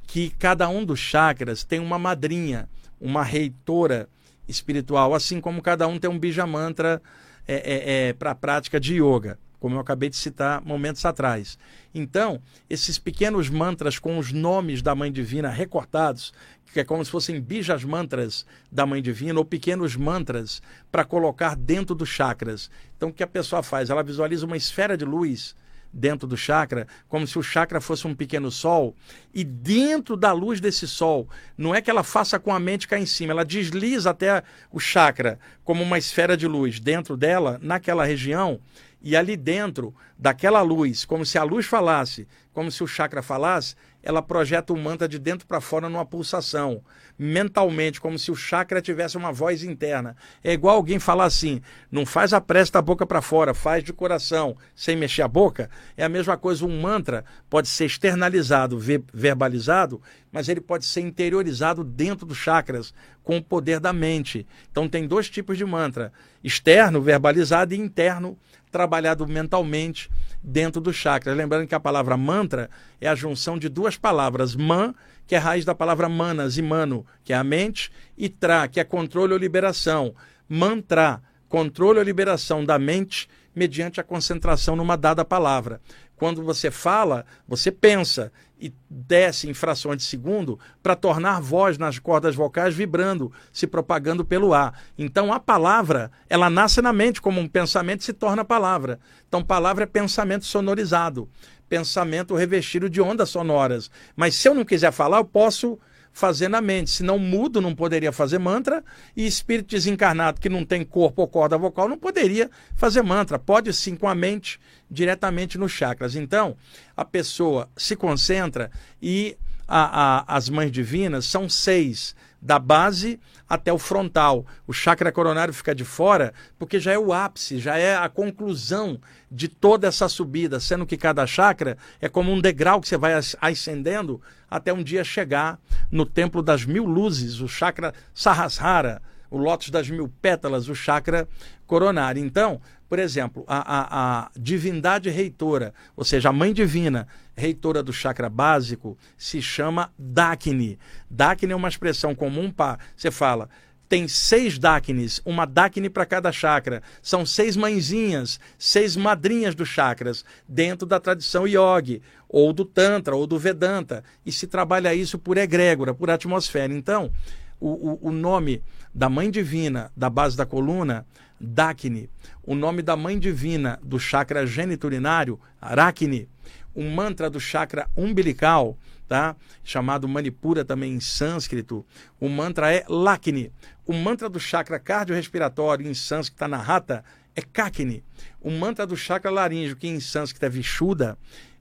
que cada um dos chakras tem uma madrinha, uma reitora espiritual, assim como cada um tem um bija mantra é, é, é para a prática de yoga, como eu acabei de citar momentos atrás. Então, esses pequenos mantras com os nomes da Mãe Divina recortados, que é como se fossem bijas mantras da Mãe Divina, ou pequenos mantras para colocar dentro dos chakras. Então, o que a pessoa faz? Ela visualiza uma esfera de luz dentro do chakra, como se o chakra fosse um pequeno sol, e dentro da luz desse sol, não é que ela faça com a mente cá em cima, ela desliza até o chakra como uma esfera de luz dentro dela, naquela região, e ali dentro daquela luz, como se a luz falasse, como se o chakra falasse, ela projeta o mantra de dentro para fora numa pulsação, mentalmente, como se o chakra tivesse uma voz interna. É igual alguém falar assim: não faz a prece da boca para fora, faz de coração, sem mexer a boca. É a mesma coisa, um mantra pode ser externalizado, verbalizado, mas ele pode ser interiorizado dentro dos chakras, com o poder da mente. Então tem dois tipos de mantra: externo, verbalizado, e interno, trabalhado mentalmente dentro do chakra. Lembrando que a palavra mantra é a junção de duas palavras, man, que é a raiz da palavra manas e mano, que é a mente, e tra, que é controle ou liberação. Mantra, controle ou liberação da mente mediante a concentração numa dada palavra. Quando você fala, você pensa e desce em frações de segundo para tornar voz nas cordas vocais vibrando, se propagando pelo ar. Então a palavra, ela nasce na mente como um pensamento e se torna palavra. Então palavra é pensamento sonorizado. pensamento revestido de ondas sonoras. Mas se eu não quiser falar, eu posso fazer na mente. Se não mudo, não poderia fazer mantra, e espírito desencarnado que não tem corpo ou corda vocal não poderia fazer mantra. Pode sim com a mente diretamente nos chakras. Então, a pessoa se concentra e a, a, as mães divinas são seis da base até o frontal. O chakra coronário fica de fora porque já é o ápice, já é a conclusão de toda essa subida, sendo que cada chakra é como um degrau que você vai ascendendo até um dia chegar no templo das mil luzes, o chakra Sahasrara, o lótus das mil pétalas, o chakra coronário. Então, por exemplo, a, a, a, divindade reitora, ou seja, a mãe divina reitora do chakra básico, se chama Dakini. Dakini é uma expressão comum para. Você fala, tem seis Dakines, uma Dakini para cada chakra. São seis mãezinhas, seis madrinhas dos chakras, dentro da tradição yogi, ou do Tantra, ou do Vedanta. E se trabalha isso por egrégora, por atmosfera. Então, o, o, o nome da mãe divina da base da coluna Dakini, o nome da mãe divina do chakra geniturinário, Arakini, um mantra do chakra umbilical, tá? chamado Manipura também em sânscrito, o mantra é Lakini. O mantra do chakra cardiorrespiratório em sânscrito tá na rata é Kakini. O mantra do chakra laríngeo, que em sânscrito é Vishuddha,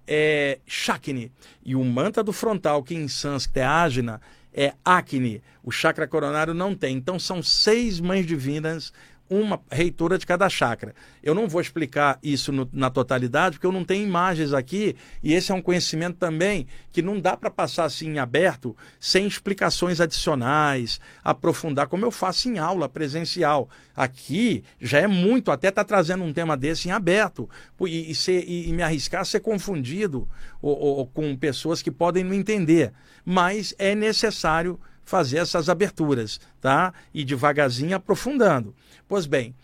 é Shakini. E o mantra do frontal, que em sânscrito é Ajna, é Akini. O chakra coronário não tem. Então são seis mães divinas uma reitora de cada chakra. Eu não vou explicar isso no, na totalidade, porque eu não tenho imagens aqui, e esse é um conhecimento também que não dá para passar assim em aberto, sem explicações adicionais, aprofundar, como eu faço em aula presencial. Aqui já é muito, até estar tá trazendo um tema desse em aberto, e, e, ser, e, e me arriscar a ser confundido ou, ou, com pessoas que podem não entender. Mas é necessário fazer essas aberturas, tá? E devagarzinho aprofundando. Pois bem,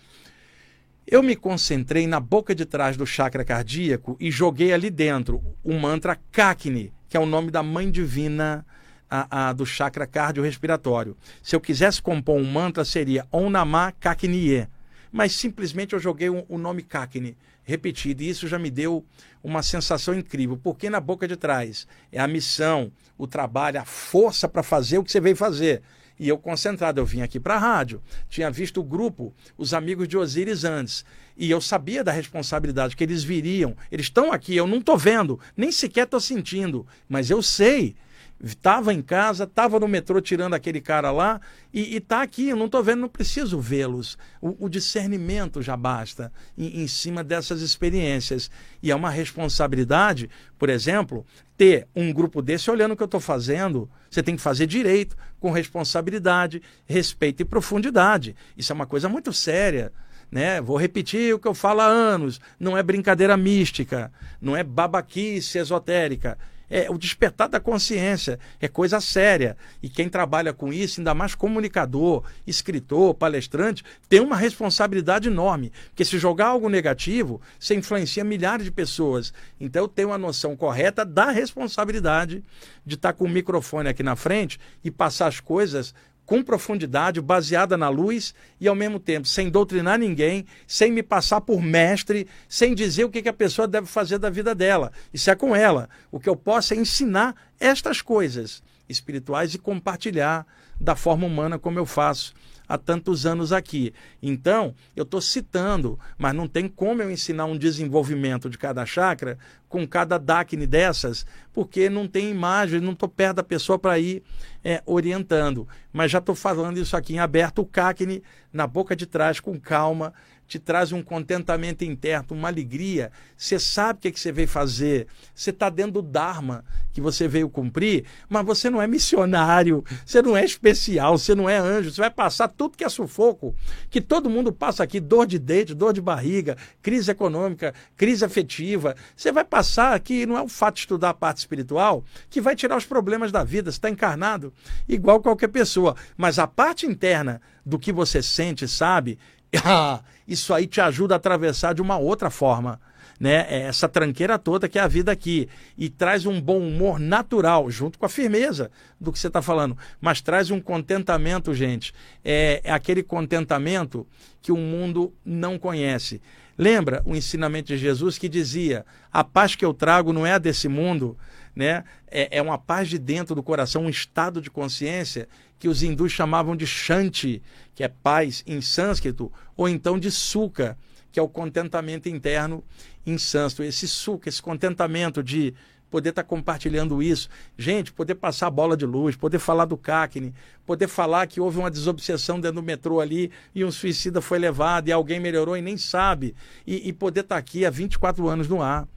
eu me concentrei na boca de trás do chakra cardíaco e joguei ali dentro o mantra Kakni, que é o nome da mãe divina a, a, do chakra cardiorrespiratório. Se eu quisesse compor um mantra, seria Om Namah Kakniye. Mas simplesmente eu joguei o, o nome Kakni repetido. E isso já me deu uma sensação incrível, porque na boca de trás é a missão, o trabalho, a força para fazer o que você veio fazer. E eu concentrado, eu vim aqui para a rádio, tinha visto o grupo, os amigos de Osíris antes, e eu sabia da responsabilidade que eles viriam. Eles estão aqui, eu não estou vendo, nem sequer estou sentindo, mas eu sei Estava em casa, estava no metrô tirando aquele cara lá e está aqui. Eu não estou vendo, não preciso vê-los. O, o, discernimento já basta em, em cima dessas experiências. E é uma responsabilidade, por exemplo, ter um grupo desse olhando o que eu estou fazendo. Você tem que fazer direito, com responsabilidade, respeito e profundidade. Isso é uma coisa muito séria. Né? Vou repetir o que eu falo há anos: não é brincadeira mística, não é babaquice esotérica é o despertar da consciência, é coisa séria. E quem trabalha com isso, ainda mais comunicador, escritor, palestrante, tem uma responsabilidade enorme. Porque se jogar algo negativo, você influencia milhares de pessoas. Então eu tenho uma noção correta da responsabilidade de estar com o microfone aqui na frente e passar as coisas com profundidade, baseada na luz e ao mesmo tempo sem doutrinar ninguém, sem me passar por mestre, sem dizer o que, a pessoa deve fazer da vida dela. Isso é com ela. O que eu posso é ensinar estas coisas espirituais e compartilhar da forma humana como eu faço há tantos anos aqui. Então, eu estou citando, mas não tem como eu ensinar um desenvolvimento de cada chakra com cada DACNE dessas, porque não tem imagem, não estou perto da pessoa para ir é, orientando. Mas já estou falando isso aqui em aberto, o CACNE na boca de trás, com calma, te traz um contentamento interno, uma alegria. Você sabe o que, é que você veio fazer. Você está dentro do Dharma que você veio cumprir, mas você não é missionário, você não é especial, você não é anjo. Você vai passar tudo que é sufoco, que todo mundo passa aqui: dor de dente, dor de barriga, crise econômica, crise afetiva. Você vai passar aqui, não é o fato de estudar a parte espiritual que vai tirar os problemas da vida. Você está encarnado igual qualquer pessoa, mas a parte interna do que você sente, sabe, isso aí te ajuda a atravessar de uma outra forma. Né? É essa tranqueira toda que é a vida aqui. E traz um bom humor natural, junto com a firmeza do que você está falando. Mas traz um contentamento, gente. É, é aquele contentamento que o mundo não conhece. Lembra o ensinamento de Jesus que dizia: a paz que eu trago não é a desse mundo, né? É, é uma paz de dentro do coração, um estado de consciência que os hindus chamavam de shanti, que é paz em sânscrito, ou então de sukha, que é o contentamento interno em sânscrito. Esse sukha, esse contentamento de poder estar tá compartilhando isso. Gente, poder passar a bola de luz, poder falar do CACNE, poder falar que houve uma desobsessão dentro do metrô ali e um suicida foi levado e alguém melhorou e nem sabe. E, e poder estar tá aqui há 24 anos no ar,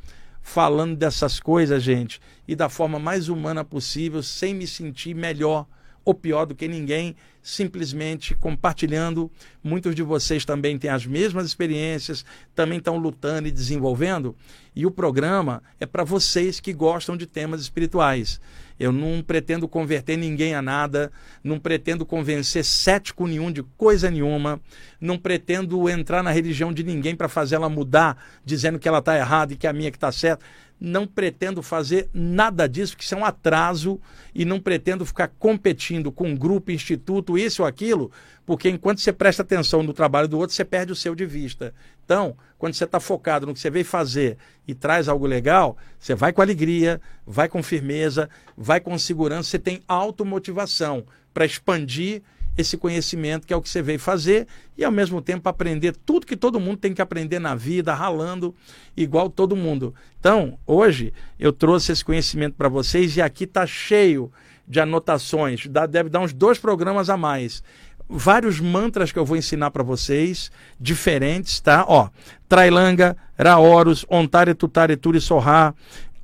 falando dessas coisas, gente, e da forma mais humana possível, sem me sentir melhor ou pior do que ninguém, simplesmente compartilhando. Muitos de vocês também têm as mesmas experiências, também estão lutando e desenvolvendo. E o programa é para vocês que gostam de temas espirituais. Eu não pretendo converter ninguém a nada, não pretendo convencer cético nenhum de coisa nenhuma, não pretendo entrar na religião de ninguém para fazer ela mudar, dizendo que ela está errada e que a minha que está certa não pretendo fazer nada disso, porque isso é um atraso e não pretendo ficar competindo com um grupo, instituto, isso ou aquilo, porque enquanto você presta atenção no trabalho do outro, você perde o seu de vista. Então, quando você está focado no que você veio fazer e traz algo legal, você vai com alegria, vai com firmeza, vai com segurança, você tem automotivação para expandir esse conhecimento que é o que você veio fazer e ao mesmo tempo aprender tudo que todo mundo tem que aprender na vida, ralando igual todo mundo. Então, hoje eu trouxe esse conhecimento para vocês e aqui está cheio de anotações, dá, deve dar uns dois programas a mais. Vários mantras que eu vou ensinar para vocês, diferentes, tá? Ó, Trailanga, Raoros, Ontare Tutare Turi Sohar,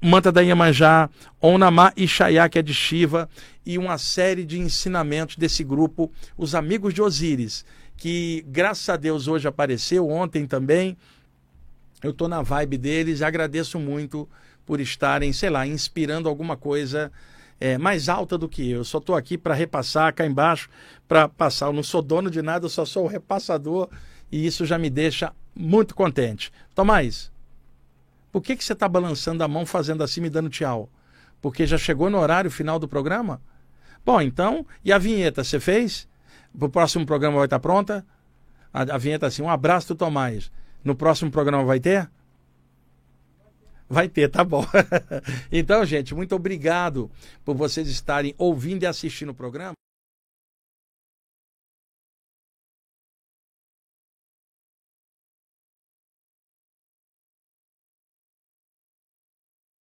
Manta da Iemanjá, Onamá Ishaya, que é de Shiva, e uma série de ensinamentos desse grupo, os Amigos de Osíris, que graças a Deus hoje apareceu, ontem também. Eu estou na vibe deles e agradeço muito por estarem, sei lá, inspirando alguma coisa é, mais alta do que eu. só estou aqui para repassar cá embaixo, para passar. Eu não sou dono de nada, eu só sou o repassador e isso já me deixa muito contente. Tomás, por que, que você está balançando a mão fazendo assim, me dando tchau? Porque já chegou no horário final do programa? Bom, então, e a vinheta você fez? O próximo programa vai estar pronta? A, a vinheta assim, um abraço do Tomás. No próximo programa vai ter? Vai ter, tá bom. então, gente, muito obrigado por vocês estarem ouvindo e assistindo o programa.